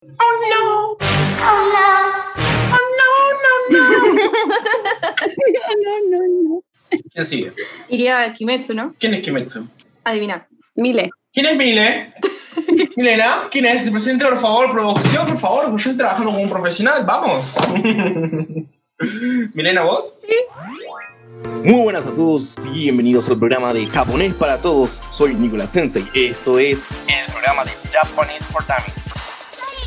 Oh no. Oh no. Oh no, no, no, no, no. ¿Quién sigue? Iría a Kimetsu, ¿no? ¿Quién es Kimetsu? Adivina. Mile. ¿Quién es Mile? Milena, ¿quién es? Presente, por favor, producción, por favor, yo estoy trabajando como un profesional, vamos. Milena, ¿vos? Sí. Muy buenas a todos, bienvenidos al programa de Japonés para Todos. Soy Nicolás Sensei. Esto es el programa de Japanese for Dummies.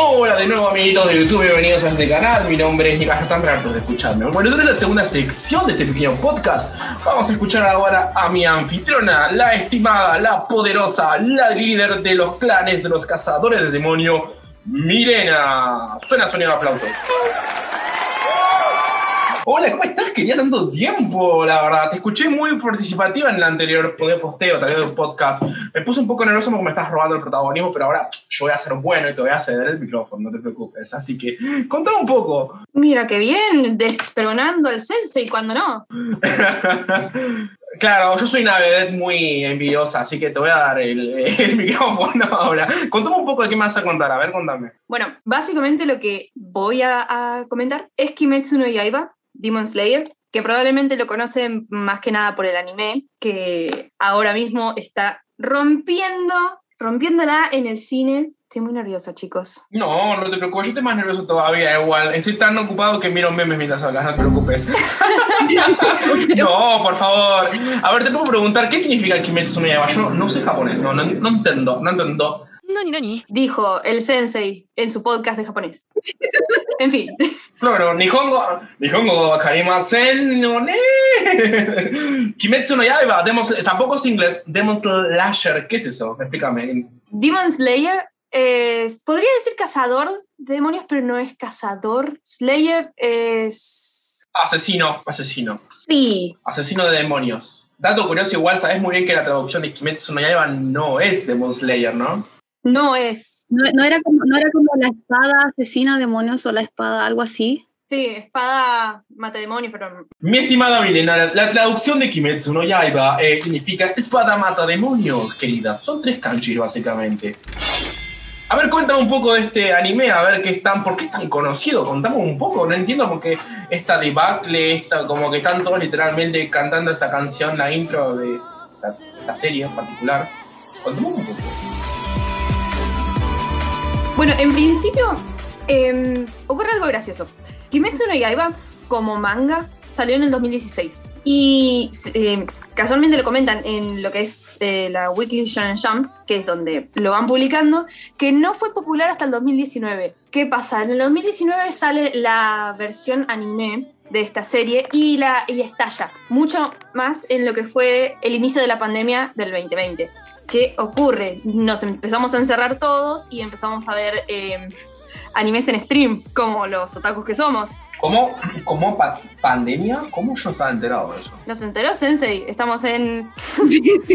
Hola de nuevo amiguitos de YouTube, bienvenidos a este canal, mi nombre es Nicolás, están hartos de escucharme. Bueno, en la segunda sección de este pequeño podcast vamos a escuchar ahora a mi anfitriona, la estimada, la poderosa, la líder de los clanes de los cazadores de demonio, Milena. Suena sonido de aplausos. Hola, ¿cómo estás? Quería tanto tiempo, la verdad. Te escuché muy participativa en el anterior posteo, tal vez de un podcast. Me puse un poco nervioso porque me estás robando el protagonismo, pero ahora yo voy a ser bueno y te voy a ceder el micrófono, no te preocupes. Así que, contame un poco. Mira, qué bien, destronando al sensei cuando no. Claro, yo soy una vedette muy envidiosa, así que te voy a dar el, el, micrófono ahora. Contame un poco de qué me vas a contar, a ver, contame. Bueno, básicamente lo que voy a, a comentar es Kimetsu no Yaiba, Demon Slayer, que probablemente lo conocen más que nada por el anime, que ahora mismo está rompiendo, rompiéndola en el cine. Estoy muy nerviosa, chicos. No, no te preocupes, yo estoy más nervioso todavía, igual. Estoy tan ocupado que miro memes mientras hablas, no te preocupes. no, por favor. A ver, te puedo preguntar, ¿qué significa el Kimetsu no Yaiba? Yo no sé japonés, no, no, no entiendo, no entiendo. ¿Nani, nani? Dijo el sensei en su podcast de japonés. en fin. Claro, Nihongo, Nihongo Karimasen no ne. Kimetsu no Yaiba, Demon, tampoco es inglés, Demon Slasher, ¿qué es eso? Explícame. Demon Slayer es, podría decir cazador de demonios, pero no es cazador. Slayer es... Asesino, asesino. Sí. Asesino de demonios. Dato curioso, igual sabes muy bien que la traducción de Kimetsu no Yaiba no es Demon Slayer, ¿no? No es. No, no, era como, no era como la espada asesina de demonios o la espada, algo así. Sí, espada mata demonios, pero. Mi estimada Milena, la, la traducción de Kimetsu no Yaiba eh, significa espada mata demonios, querida. Son tres kanjis, básicamente. A ver, cuéntame un poco de este anime, a ver qué es tan, por qué es tan conocido, contame un poco, no entiendo por qué esta debacle, esta, como que están todos literalmente cantando esa canción, la intro de la, la serie en particular. Contame un poco. Bueno, en principio eh, ocurre algo gracioso. Kimetsu no Yaiba, como manga, salió en el 2016. Y eh, casualmente lo comentan en lo que es eh, la Weekly Shonen Jump, que es donde lo van publicando, que no fue popular hasta el 2019. ¿Qué pasa? En el 2019 sale la versión anime de esta serie y, la, y estalla mucho más en lo que fue el inicio de la pandemia del 2020. ¿Qué ocurre? Nos empezamos a encerrar todos y empezamos a ver eh, animes en stream, como los otakus que somos. ¿Cómo? ¿Cómo pa pandemia? ¿Cómo yo estaba enterado de eso? Nos enteró Sensei, estamos en...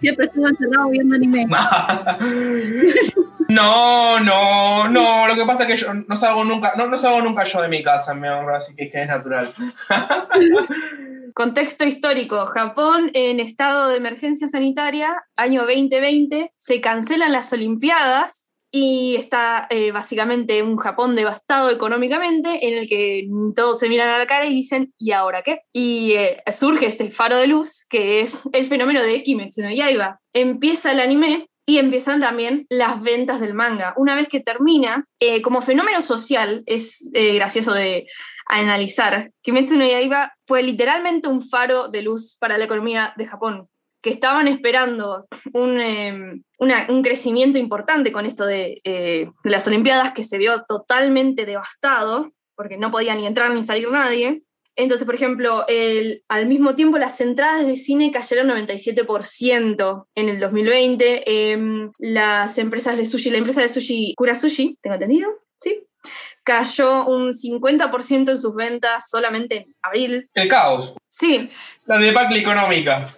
Siempre estuve encerrado viendo anime. no, no, no, lo que pasa es que yo no salgo nunca, no, no salgo nunca yo de mi casa, me honro, así que es que es natural. Contexto histórico, Japón en estado de emergencia sanitaria, año 2020, se cancelan las Olimpiadas y está eh, básicamente un Japón devastado económicamente en el que todos se miran a la cara y dicen, ¿y ahora qué? Y eh, surge este faro de luz que es el fenómeno de Kimetsu no Yaiba. Empieza el anime y empiezan también las ventas del manga. Una vez que termina, eh, como fenómeno social, es eh, gracioso de analizar, Kimetsu no Yaiba fue literalmente un faro de luz para la economía de Japón, que estaban esperando un, eh, una, un crecimiento importante con esto de, de las Olimpiadas, que se vio totalmente devastado, porque no podía ni entrar ni salir nadie. Entonces, por ejemplo, el, al mismo tiempo las entradas de cine cayeron 97% en el 2020. Eh, las empresas de sushi, la empresa de sushi Kura Sushi, ¿tengo entendido? Sí. Cayó un 50% en sus ventas solamente en abril. El caos. Sí. La debacle económica.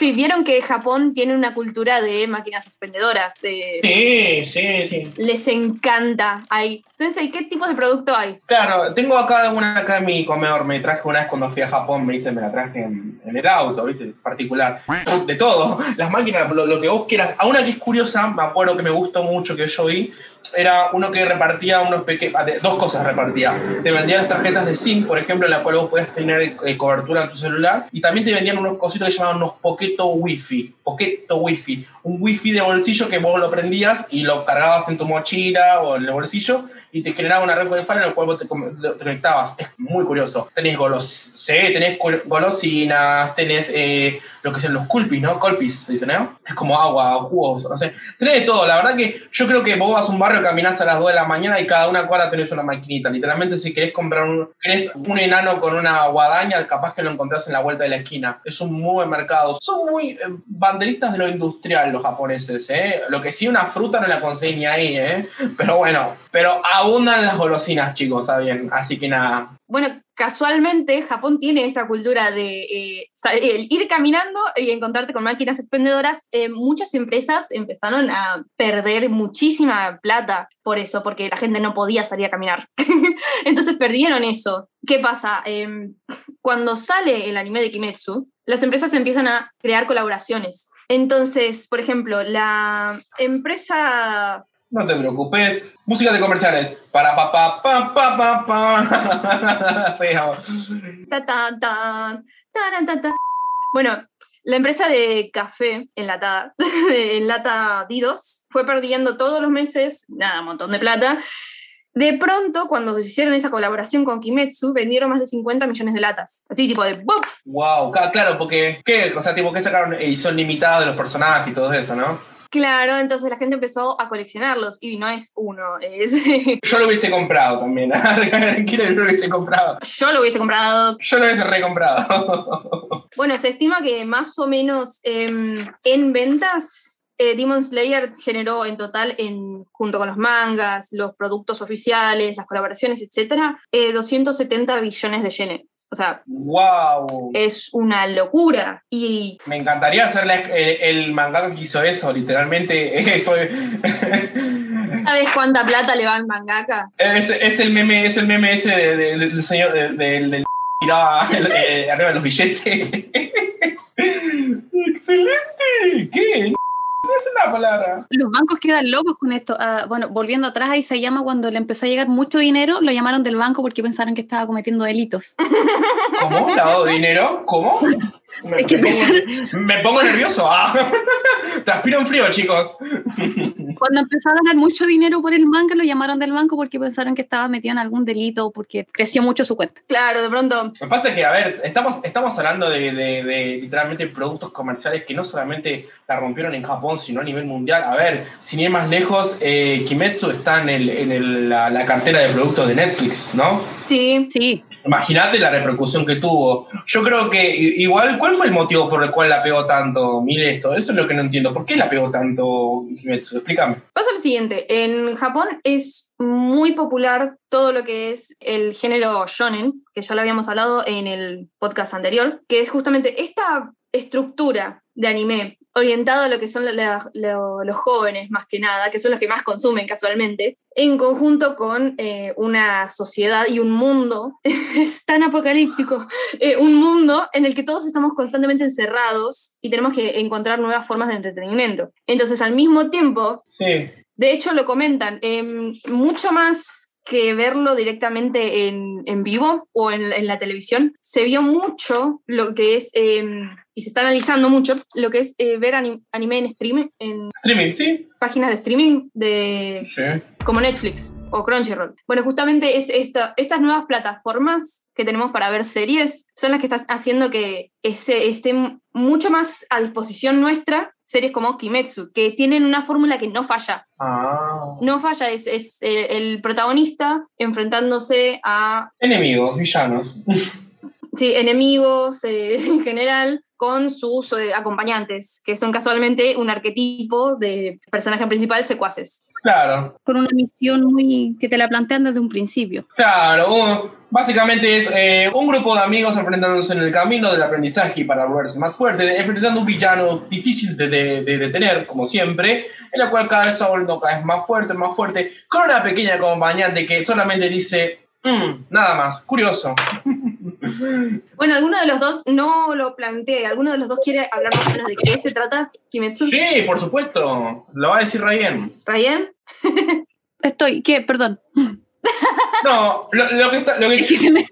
Sí, vieron que Japón tiene una cultura de máquinas expendedoras. De... Sí, sí, sí. Les encanta. Hay. Sensei, ¿qué tipos de producto hay? Claro, tengo acá una acá en mi comedor. Me traje una vez cuando fui a Japón, me, ¿viste? me la traje en, en el auto, ¿viste? Particular. De todo. Las máquinas, lo, lo que vos quieras. A una que es curiosa, me acuerdo que me gustó mucho que yo vi, era uno que repartía unos pequeños. Dos cosas repartía. Te vendía las tarjetas de SIM, por ejemplo, en la cual vos podías tener eh, cobertura en tu celular. Y también te vendían unos cositos que llamaban unos Poqueto Wi-Fi. Poqueto Wi-Fi. Un Wi-Fi de bolsillo que vos lo prendías y lo cargabas en tu mochila o en el bolsillo y te generaba una red Wi-Fi en la cual vos te, conectabas. Es muy curioso. Tenés, golos sí, tenés golosinas, tenés eh, lo que son los culpis, ¿no? Colpis, se dice, ¿no? Es como agua, jugos, no sé. Tenés de todo. La verdad que yo creo que vos vas a un barrio, caminás a las 2 de la mañana y cada una cuadra tenés una maquinita. Literalmente, si querés comprar un, querés un enano con una guadaña, capaz que lo encontrás en la vuelta de la esquina. Es un muy buen mercado. Son muy eh, banderistas de lo industrial los japoneses, ¿eh? Lo que sí, una fruta no la conseguí ni ahí, ¿eh? Pero bueno, pero abundan las golosinas, chicos, ¿está bien? Así que nada. Bueno, casualmente Japón tiene esta cultura de eh, el ir caminando y encontrarte con máquinas expendedoras. Eh, muchas empresas empezaron a perder muchísima plata por eso, porque la gente no podía salir a caminar. Entonces perdieron eso. ¿Qué pasa? Em, cuando sale el anime de Kimetsu, las empresas empiezan a crear colaboraciones. Entonces, por ejemplo, la empresa No te preocupes. Música de comerciales. Para pa pa pa pa pa pa. Sí, vamos. Bueno, la empresa de café enlatada, en lata Didos, fue perdiendo todos los meses, nada, un montón de plata. De pronto, cuando se hicieron esa colaboración con Kimetsu, vendieron más de 50 millones de latas. Así, tipo de ¡bum! Wow, claro, porque ¿qué? O sea, tipo que sacaron edición limitada de los personajes y todo eso, ¿no? Claro, entonces la gente empezó a coleccionarlos y no es uno, es... Yo lo hubiese comprado también. Tranquilo, yo lo hubiese comprado. Yo lo hubiese comprado. Yo lo hubiese recomprado. Bueno, se estima que más o menos em, en ventas, eh, Demon Slayer generó en total, en, junto con los mangas, los productos oficiales, las colaboraciones, etcétera, eh, 270 billones de yenes. O sea, wow. es una locura. Y Me encantaría ser la- el, el mangaka que hizo eso, literalmente. Eso es, ¿sabes cuánta plata le va al mangaka? es, es el meme, es el meme ese de- de- del señor de- del del tiraba eh, arriba de los billetes. Excelente. ¿Qué? Es la palabra. Los bancos quedan locos con esto. Ah, bueno, volviendo atrás, ahí se llama cuando le empezó a llegar mucho dinero, lo llamaron del banco porque pensaron que estaba cometiendo delitos. ¿Cómo? ¿Lavado de dinero? ¿Cómo? Me, Es que me pongo, me pongo nervioso. Ah. Transpiro en frío, chicos. Cuando empezó a ganar mucho dinero por el manga, lo llamaron del banco porque pensaron que estaba metido en algún delito o porque creció mucho su cuenta. Claro, de pronto. Lo que pasa es que, a ver, estamos, estamos hablando de, de- de literalmente productos comerciales que no solamente la rompieron en Japón, sino a nivel mundial. A ver, sin ir más lejos, eh, Kimetsu está en, el- en el- la, la cartera de productos de Netflix, ¿no? Sí, Sí, Imagínate la repercusión que tuvo. Yo creo que igual, ¿cuál fue el motivo por el cual la pegó tanto? Mire esto, eso es lo que no entiendo. ¿Por qué la pegó tanto Kimetsu? Pasa lo siguiente, en Japón es muy popular todo lo que es el género shonen, que ya lo habíamos hablado en el podcast anterior, que es justamente esta estructura de anime orientado a lo que son la- la- lo- los jóvenes más que nada, que son los que más consumen casualmente, en conjunto con eh, una sociedad y un mundo, es tan apocalíptico, eh, un mundo en el que todos estamos constantemente encerrados y tenemos que encontrar nuevas formas de entretenimiento. Entonces, al mismo tiempo, Sí, de hecho, lo comentan, em, mucho más que verlo directamente en, en vivo o en, en la televisión, se vio mucho lo que es, em, y se está analizando mucho, lo que es eh, ver ani- anime en stream, en streaming, sí. páginas de streaming de, Sí. como Netflix o Crunchyroll. Bueno, justamente es esta, estas nuevas plataformas que tenemos para ver series son las que están haciendo que ese, estén mucho más a disposición nuestra series como Kimetsu, que tienen una fórmula que no falla. Ah. No falla, es, es el, el protagonista enfrentándose a Enemigos, villanos. sí, enemigos eh, en general con sus eh, acompañantes, que son casualmente un arquetipo de personaje principal, secuaces. Claro, con una misión muy que te la plantean desde un principio. claro. un- básicamente es eh, un grupo de amigos enfrentándose en el camino del aprendizaje para volverse más fuerte, enfrentando un villano difícil de, de- de detener, como siempre, en el cual cada vez va volviendo cada vez más fuerte, más fuerte, con una pequeña acompañante que solamente dice, "Mm, nada más, curioso. Bueno, alguno de los dos no lo planteé. ¿Alguno de los dos quiere hablar más o menos de qué se trata Kimetsu? Sí, por supuesto, lo va a decir Ryan. ¿Ryan? Estoy, ¿qué? Perdón. No, lo, lo que está, lo que, Es que se me,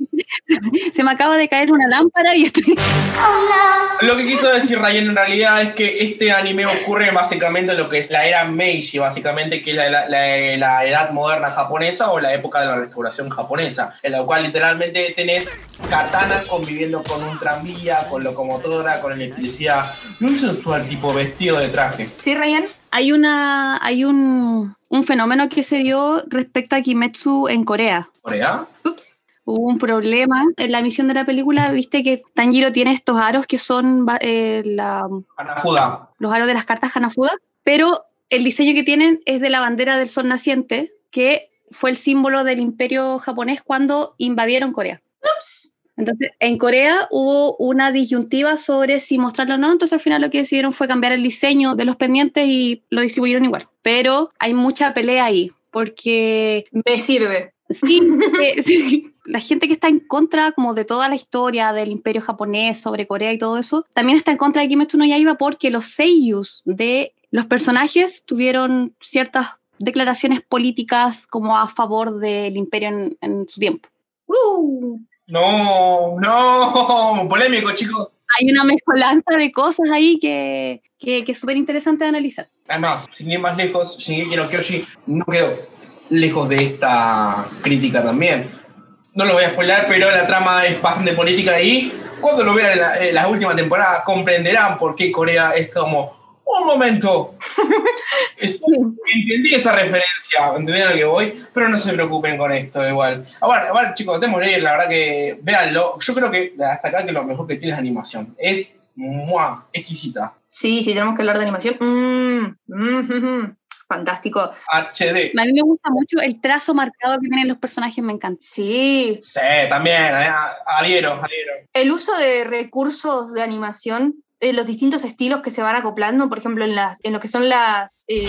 se me acaba de caer una lámpara y estoy. Oh Lo que quiso decir Ryan en realidad es que este anime ocurre básicamente en lo que es la era Meiji, básicamente, que es la, la- la- la edad moderna japonesa o la época de la restauración japonesa, en la cual literalmente tenés katanas conviviendo con un tranvía, con locomotora, con electricidad. Muy sensual tipo vestido de traje. ¿Sí, Ryan? Hay una, hay un, un fenómeno que se dio respecto a Kimetsu en Corea. ¿Corea? Ups. Hubo un problema en la emisión de la película, viste que Tanjiro tiene estos aros que son eh, la- Hanafuda. los aros de las cartas Hanafuda, pero el diseño que tienen es de la bandera del sol naciente, que fue el símbolo del imperio japonés cuando invadieron Corea. Ups. Entonces, en Corea hubo una disyuntiva sobre si mostrarlo o no, entonces al final lo que decidieron fue cambiar el diseño de los pendientes y lo distribuyeron igual. Pero hay mucha pelea ahí, porque Me sirve. sí, eh, sí, la gente que está en contra como de toda la historia del imperio japonés sobre Corea y todo eso, también está en contra de Kimetsu no Yaiba porque los seiyus de los personajes tuvieron ciertas declaraciones políticas como a favor del imperio en- en su tiempo. Uh. No, no, polémico, chicos. hay una mezcolanza de cosas ahí que, que, que es súper interesante de analizar. Además, sin ir más lejos, Shingeki no Kyoshi no quedó lejos de esta crítica también. No lo voy a spoiler, pero la trama es bastante política y cuando lo vean en la, en la última temporada comprenderán por qué Corea es como un momento. Entendí esa referencia, entendieron lo que voy, pero no se preocupen con esto igual. Ahora, ahora chicos, démosle, la verdad que véanlo. Yo creo que hasta acá que lo mejor que tiene es animación. Es ¡mua! exquisita. Sí, sí, tenemos que hablar de animación. Mm, mm, mm, mm. Fantástico. HD. A mí me gusta mucho el trazo marcado que tienen los personajes, me encanta. Sí. Sí, también, eh, adhiero, adhiero. El uso de recursos de animación, eh, los distintos estilos que se van acoplando, por ejemplo, en, las, en lo que son las, eh,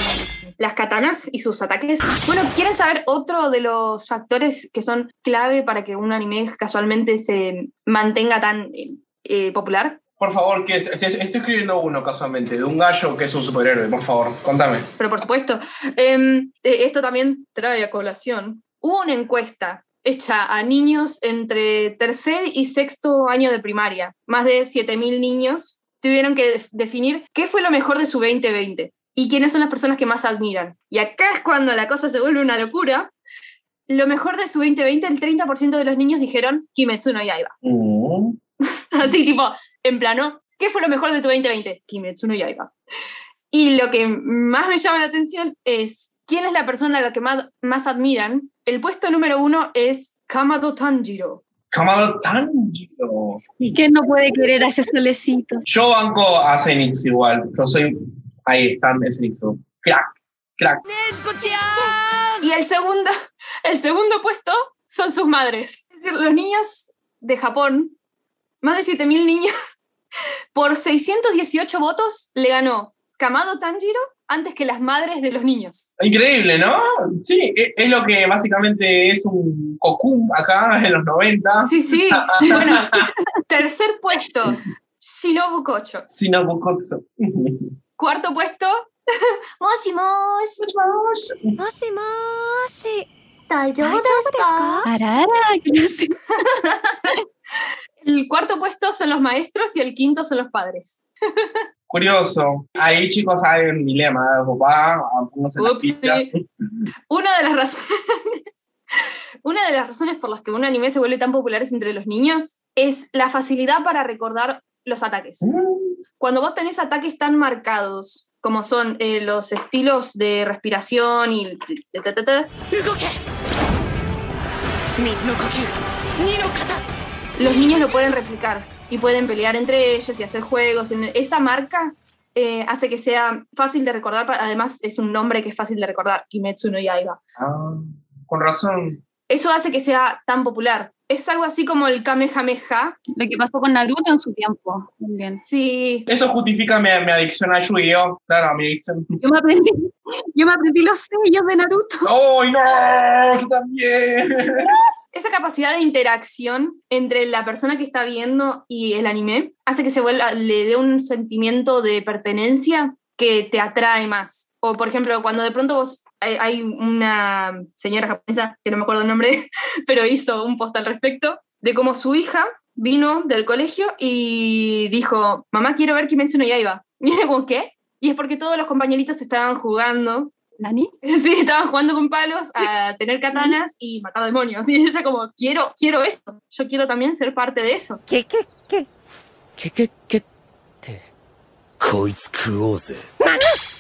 las katanas y sus ataques. Bueno, ¿quieren saber otro de los factores que son clave para que un anime casualmente se mantenga tan eh, eh, popular? Por favor, que est- est- estoy escribiendo uno casualmente, de un gallo que es un superhéroe, por favor, contame. Pero por supuesto, em, esto también trae a colación. Hubo una encuesta hecha a niños entre tercer y sexto año de primaria. Más de 7.000 niños tuvieron que def- definir qué fue lo mejor de su 2020 y quiénes son las personas que más admiran. Y acá es cuando la cosa se vuelve una locura. Lo mejor de su 2020, el 30% de los niños dijeron Kimetsu no Yaiba. Mm. Así tipo, en plano, ¿qué fue lo mejor de tu 2020? Kimetsu no Yaiba. Y lo que más me llama la atención es, ¿quién es la persona a la que más, más admiran? El puesto número uno es Kamado Tanjiro. Kamado Tanjiro. ¿Quién no puede querer a ese solecito? Yo banco a Zenix igual, yo soy ahí, están Zenix. Crack, crack. Y el segundo, el segundo puesto son sus madres. Es decir, los niños de Japón, más de 7.000 niños, por 618 votos le ganó Kamado Tanjiro antes que las madres de los niños. Increíble, ¿no? Sí, e, es lo que básicamente es un cocum acá en los 90. Sí, sí. bueno, tercer puesto, Shinobu Kocho. Shinobu Kocho. Cuarto puesto, Moshi Moshi. Moshi El cuarto puesto son los maestros y el quinto son los padres. Curioso. Ahí, chicos, hay un dilema, papá. Una de las razones. Una de las razones por las que un anime se vuelve tan popular entre los niños es la facilidad para recordar los ataques. Mm. Cuando vos tenés ataques tan marcados como son eh, los estilos de respiración y el ta, ta, ta, los niños lo pueden replicar y pueden pelear entre ellos y hacer juegos. En esa marca eh, hace que sea fácil de recordar, además es un nombre que es fácil de recordar, Kimetsu no Yaiba. Ah, con razón. Eso hace que sea tan popular. Es algo así como el Kamehameha. Lo que pasó con Naruto en su tiempo. También. Sí, Eso justifica mi, mi adicción a Yu-Gi-Oh! Claro, mi adicción. Yo me aprendí, yo me aprendí los sellos de Naruto. ¡Ay, no! ¡Yo también! esa capacidad de interacción entre la persona que está viendo y el anime hace que se vuelva, le dé un sentimiento de pertenencia que te atrae más. O, por ejemplo, cuando de pronto vos, hay, una señora japonesa, que no me acuerdo el nombre, pero hizo un post al respecto, de cómo su hija vino del colegio y dijo, mamá, quiero ver Kimetsu no Yaiba. Y era como, ¿qué? Y es porque todos los compañeritos estaban jugando ¿Nani? Sí, estaba jugando con palos a tener katanas y matar demonios. Y ella como, quiero, quiero esto. Yo quiero también ser parte de eso. ¿Qué, qué, qué? ¿Qué, qué, qué? Te...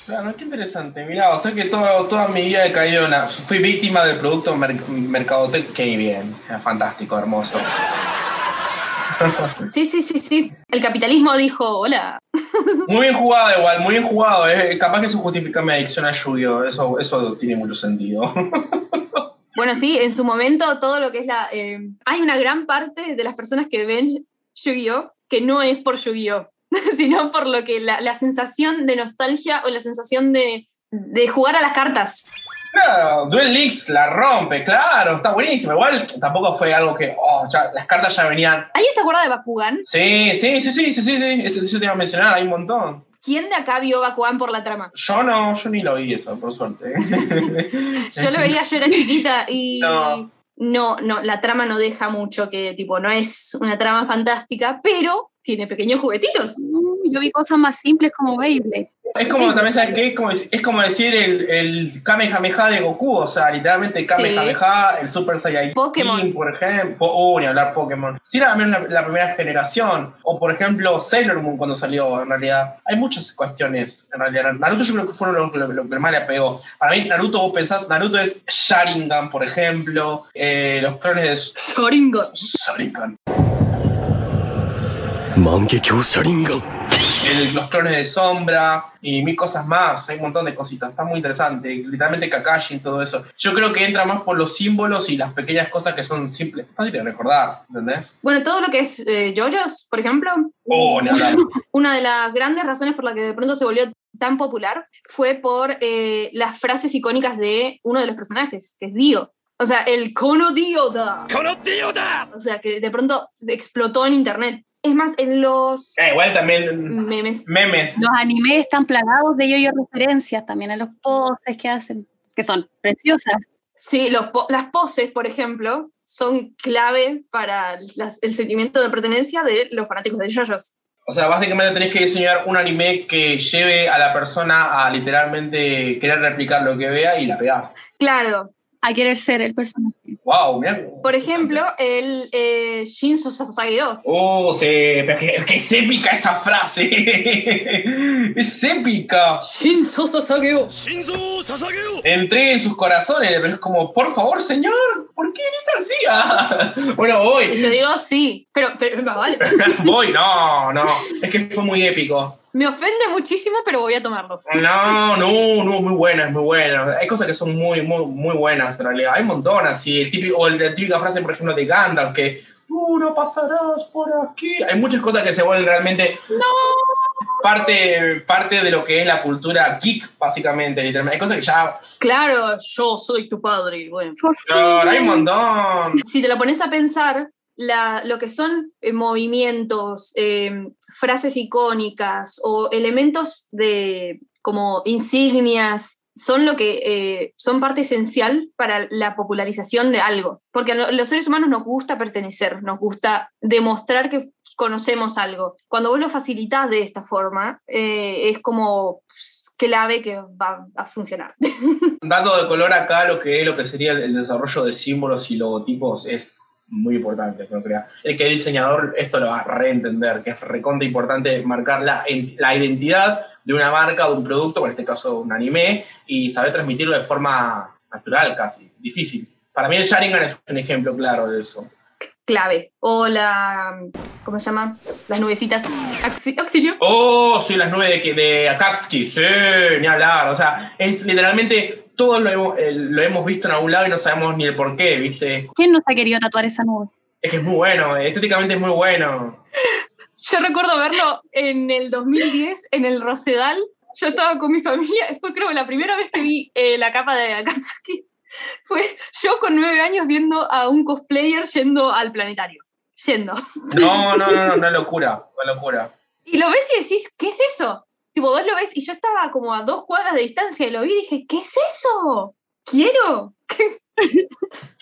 Claro, qué interesante. Mira, o sea que todo, toda mi vida he caído en la... Fui víctima del producto merc mercadotecnia. Qué bien. Fantástico, hermoso. Sí, sí, sí, sí. El capitalismo dijo, hola. Muy bien jugado igual, muy bien jugado. eh. Capaz que eso justifica mi adicción a Yu-Gi-Oh! Eso, eso tiene mucho sentido. Bueno, sí, en su momento todo lo que es la... eh, hay una gran parte de las personas que ven Yu-Gi-Oh! que no es por Yu-Gi-Oh! sino por lo que la, la sensación de nostalgia o la sensación de, de jugar a las cartas. Claro, Duel Links la rompe, claro, está buenísimo. Igual tampoco fue algo que... Oh, ya, las cartas ya venían... ¿Alguien se acuerda de Bakugan? Sí, sí, sí, sí, sí, sí, sí. Eso, eso te iba a mencionar, hay un montón. ¿Quién de acá vio Bakugan por la trama? Yo no, yo ni lo vi eso, por suerte. Yo lo veía, yo era chiquita y No. no. no, la trama no deja mucho, que tipo, no es una trama fantástica, pero tiene pequeños juguetitos. Mm, Yo vi cosas más simples como Beyblade. Es como, también sabes que es como, es como decir el, el Kamehameha de Goku, o sea, literalmente Kamehameha, el Super Saiyajin, Pokémon. por ejemplo, o ni hablar Pokémon. Si era la, la, primera generación, o por ejemplo Sailor Moon cuando salió, en realidad. Hay muchas cuestiones, en realidad. Naruto yo creo que fue lo, lo, lo que más le pegó. Para mí, Naruto, vos pensás, Naruto es Sharingan, por ejemplo, eh, los clones de... Sharingan. Sharingan. Mangekyou Sharingan el, los clones de sombra y mil cosas más. Hay un montón de cositas. Está muy interesante. Literalmente Kakashi y todo eso. Yo creo que entra más por los símbolos y las pequeñas cosas que son simples, fáciles de recordar. ¿Entendés? Bueno, todo lo que es eh, JoJo's, por ejemplo. Oh, no. Una de las grandes razones por la que de pronto se volvió tan popular fue por eh, las frases icónicas de uno de los personajes, que es Dio. O sea, el Kono Dioda. ¡Kono Dioda! O sea, que de pronto explotó en internet. Es más, en los Eh, igual también memes. memes. Los animes están plagados de yo referencias también en los poses que hacen, que son preciosas. Sí, los po- las poses, por ejemplo, son clave para las- el sentimiento de pertenencia de los fanáticos de JoJo's. O sea, básicamente tenés que diseñar un anime que lleve a la persona a literalmente querer replicar lo que vea y la pegás. Claro, a querer ser el personaje. Wow, mira. Por ejemplo, el eh, Shinzo Oh, sí, que, es épica esa frase. es épica. Shinzo Sasagiro. Shinzo Sasagiro. Entré en sus corazones, pero es como, por favor, señor, ¿por qué Ah, bueno, Y voy. yo digo, sí, pero, pero vale. voy, no, no. Es que fue muy épico. Me ofende muchísimo, pero voy a tomarlo. No, no, no, muy buena, es muy buena. Hay cosas que son muy, muy, muy buenas en realidad. Hay un montón así. El típico, o el- la típica frase, por ejemplo, de Gandalf, que tú no pasarás por aquí. Hay muchas cosas que se vuelven realmente parte, parte de lo que es la cultura geek, básicamente. literalmente. Hay cosas que ya. Claro, yo soy tu padre. Bueno, Claro, hay un montón. si te lo pones a pensar, la- lo que son eh, movimientos, eh, frases icónicas o elementos de como insignias son lo que eh, son parte esencial para la popularización de algo. Porque a lo- los seres humanos nos gusta pertenecer, nos gusta demostrar que conocemos algo. Cuando vos lo facilitas de esta forma, eh, es como pues, clave que va a funcionar. Un dato de color acá, lo que lo que sería el desarrollo de símbolos y logotipos es muy importante, no crea. El que es diseñador esto lo va a reentender, que es recontra importante marcar la, la identidad de una marca, de un producto, en este caso un anime, y saber transmitirlo de forma natural casi, difícil. Para mí el Sharingan es un ejemplo claro de eso. Clave. O la, ¿cómo se llama? Las nubecitas. Auxi- Auxilio. Oh, sí, las nueve de, Akatsuki, sí, ni hablar. O sea, es literalmente todo lo hemos, eh, lo hemos visto en algún lado y no sabemos ni el por qué, ¿viste? ¿Quién nos ha querido tatuar esa nube? Es que es muy bueno, estéticamente es muy bueno. Yo recuerdo verlo en el 2010 en el Rosedal. Yo estaba con mi familia. Fue creo que la primera vez que vi eh, la capa de Akatsuki. Fue yo con nueve años viendo a un cosplayer yendo al planetario. Yendo. No, no, no, no, una locura, una locura. Y lo ves y decís, ¿qué es eso? Tipo, vos lo ves y yo estaba como a dos cuadras de distancia y lo vi y dije, ¿qué es eso? Quiero.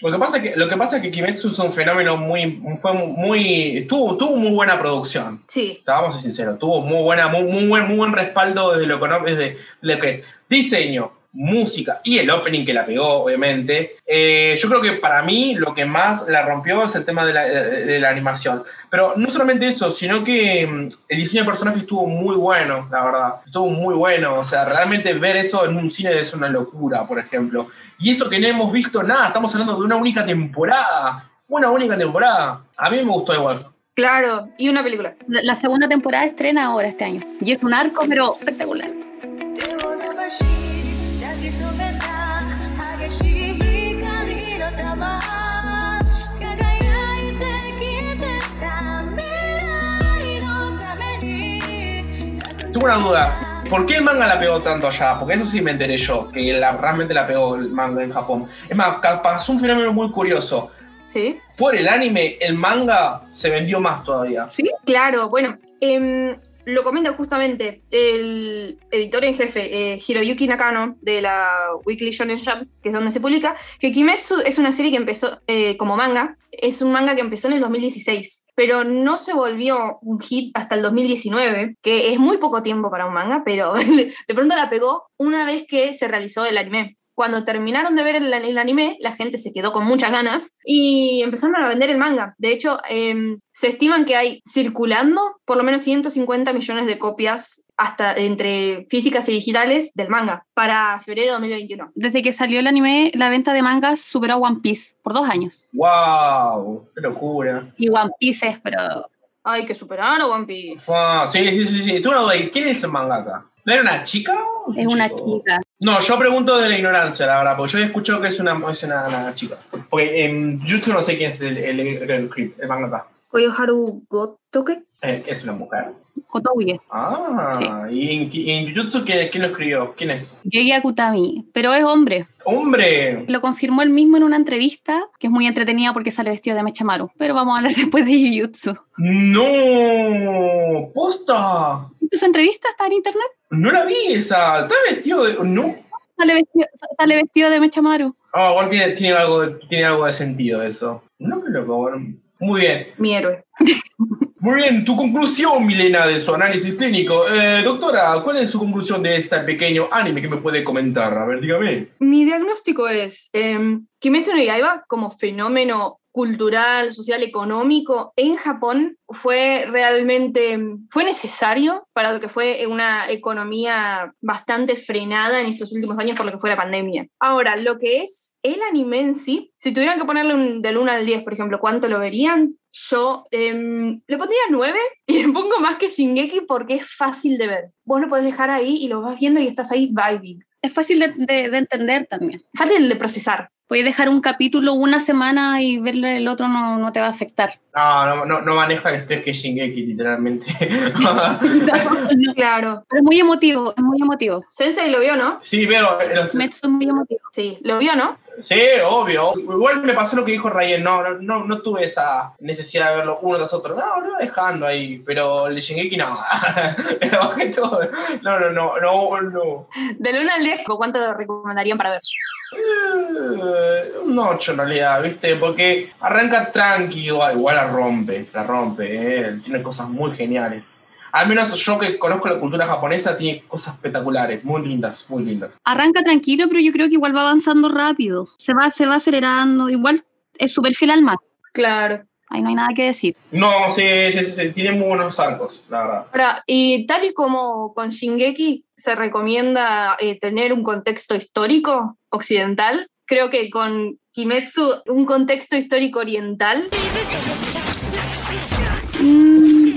Lo que pasa es que, lo que, pasa es que Kimetsu es un fenómeno muy, fue muy, tuvo, tuvo muy buena producción. Sí, O sea, vamos a ser sinceros, tuvo muy buena, muy, muy buen, muy buen respaldo desde lo desde lo que es diseño, música y el opening que la pegó, obviamente. Eh, yo creo que para mí lo que más la rompió es el tema de la, de- la animación. Pero no solamente eso, sino que mm, el diseño de personajes estuvo muy bueno, la verdad. Estuvo muy bueno. O sea, realmente ver eso en un cine es una locura, por ejemplo. Y eso que no hemos visto nada, estamos hablando de una única temporada. Una única temporada. A mí me gustó igual. claro. Y una película. La la segunda temporada estrena ahora este año. Y es un arco, pero espectacular. Tengo una duda. ¿Por qué el manga la pegó tanto allá? Porque eso sí me enteré yo, que la- realmente la pegó el manga en Japón. Es más, pasó un fenómeno muy curioso. Sí. Por el anime, el manga se vendió más todavía. Claro, bueno, em, lo comenta justamente el editor en jefe, eh, Hiroyuki Nakano, de la Weekly Shonen Jump, que es donde se publica, que Kimetsu es una serie que empezó eh, como manga, es un manga que empezó en el 2016, pero no se volvió un hit hasta el 2019, que es muy poco tiempo para un manga, pero de pronto la pegó una vez que se realizó el anime. Cuando terminaron de ver el, el anime, la gente se quedó con muchas ganas y empezaron a vender el manga. De hecho, em, se estiman que hay circulando por lo menos 150 millones de copias hasta entre físicas y digitales del manga para febrero de 2021. Desde que salió el anime, la venta de mangas superó a One Piece por dos años. ¡Wow! ¡Qué locura! Y One Piece es, pero Hay que superar a One Piece. Wow, sí, sí, sí, sí. Tú duda, ¿y ¿quién es el mangaka? ¿No era una chica? o un es una chico? chica. No, yo pregunto de la ignorancia, la verdad, porque yo he escuchado que es una, es una, una chica. Porque en Jutsu no sé quién es el, el, el, el, el mangaka. Koyoharu Gotoke. Eh, es una mujer. Kotouye, Ah, ¿y en, en Jujutsu ¿quién, quién lo escribió? ¿Quién es? Gege Akutami, pero es hombre. ¡Hombre! Lo confirmó él mismo en una entrevista, que es muy entretenida porque sale vestido de Mechamaru. Pero vamos a hablar después de Jujutsu. ¡No! ¡Posta! ¿Esa entrevista está en internet? No la vi esa. ¿Está vestido de.? No. Sale vestido, sale vestido de Mechamaru. Ah, igual tiene, tiene, algo de, tiene algo de sentido eso. No, qué loco. bueno. Muy bien. Mi héroe. Muy bien, tu conclusión, Milena, de su análisis clínico. Eh, doctora, ¿cuál es su conclusión de este pequeño anime que me puede comentar? A ver, dígame. Mi diagnóstico es, eh, Kimetsu no Yaiba como fenómeno cultural, social, económico en Japón fue realmente, fue necesario para lo que fue una economía bastante frenada en estos últimos años por lo que fue la pandemia. Ahora, lo que es el anime en sí, si tuvieran que ponerle un, del 1 al 10, por ejemplo, ¿cuánto lo verían? Yo em, le pondría 9 y le pongo más que Shingeki porque es fácil de ver. Vos lo podés dejar ahí y lo vas viendo y estás ahí vibing. Es fácil de, de- de entender también. Fácil de procesar. Puedes dejar un capítulo una semana y verlo el otro no, no te va a afectar. No, no, no, no maneja el estrés que Shingeki, literalmente. No, Claro. pero es muy emotivo, es muy emotivo. Sensei lo vio, ¿no? sí, veo. los- Kimetsu es muy emotivo. Sí, lo vio, ¿no? Sí, obvio. Igual me pasó lo que dijo Ryan. No, no, no, no tuve esa necesidad de verlo uno tras otro. No, lo iba dejando ahí. Pero el de Shingeki no. Le bajé todo. No, no, no, no, no. Del 1 al 10, ¿cuánto lo recomendarían para ver? Eh, un 8 en realidad, ¿viste? Porque arranca tranqui, igual, igual la rompe, la rompe, ¿eh? tiene cosas muy geniales. Al menos yo que conozco la cultura japonesa, tiene cosas espectaculares, muy lindas, muy lindas. Arranca tranquilo, pero yo creo que igual va avanzando rápido. Se va, se va acelerando. Igual es súper fiel al manga. Claro. Ahí no hay nada que decir. No, sí, sí, sí, sí, tiene muy buenos arcos, la verdad. Ahora, y tal y como con Shingeki se recomienda eh, tener un contexto histórico occidental, creo que con Kimetsu, un contexto histórico oriental.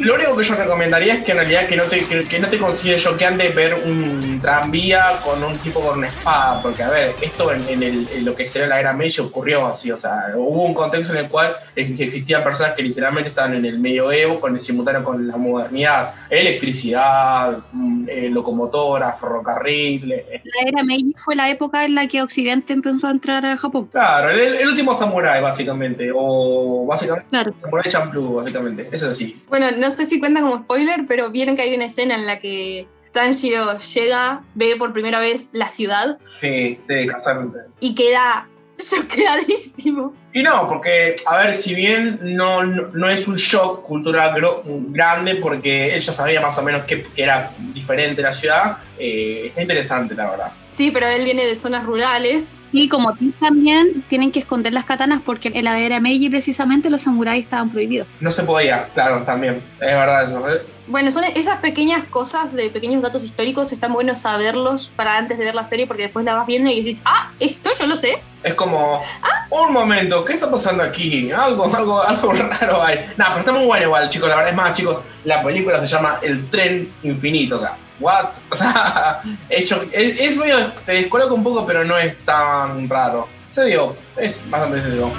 Lo único que yo recomendaría es que en realidad que no te, que, que no te choqueante ver un tranvía con un tipo con una espada, porque a ver, esto en, en el- en lo que será la era Meiji ocurrió así, o sea, hubo un contexto en el cual ex- existían personas que literalmente estaban en el medioevo con el simultáneo con la modernidad, electricidad, mm, eh, locomotoras, ferrocarril, eh, la era Meiji fue la época en la que Occidente empezó a entrar a Japón. claro, el, el último samurái básicamente, o básicamente Claro. samurái champloo, básicamente, eso es así. Bueno, no sé si cuenta como spoiler, pero vieron que hay una escena en la que Tanjiro llega, ve por primera vez la ciudad Sí, sí, casualmente. y queda choqueadísimo. Y no, porque, a ver, si bien no, no, no es un shock cultural grande, porque él ya sabía más o menos que, que era diferente la ciudad, eh, está interesante, la verdad. Sí, pero él viene de zonas rurales. Sí, como ti también tienen que esconder las katanas porque en la era Meiji precisamente los samuráis estaban prohibidos. No se podía, claro, también. Es verdad eso. ¿eh? Bueno, son esas pequeñas cosas de pequeños datos históricos, están buenos saberlos para antes de ver la serie porque después la vas viendo y decís, ah, esto yo lo sé. Es como, un momento, ¿qué está pasando aquí? Algo, algo, algo raro hay. Nah, pero está muy bueno igual, chicos. La verdad es más, chicos, la película se llama El Tren Infinito. O sea, ¿what? O sea, es, es, medio, te descoloca un poco, pero no es tan raro. Se dio, es bastante serio.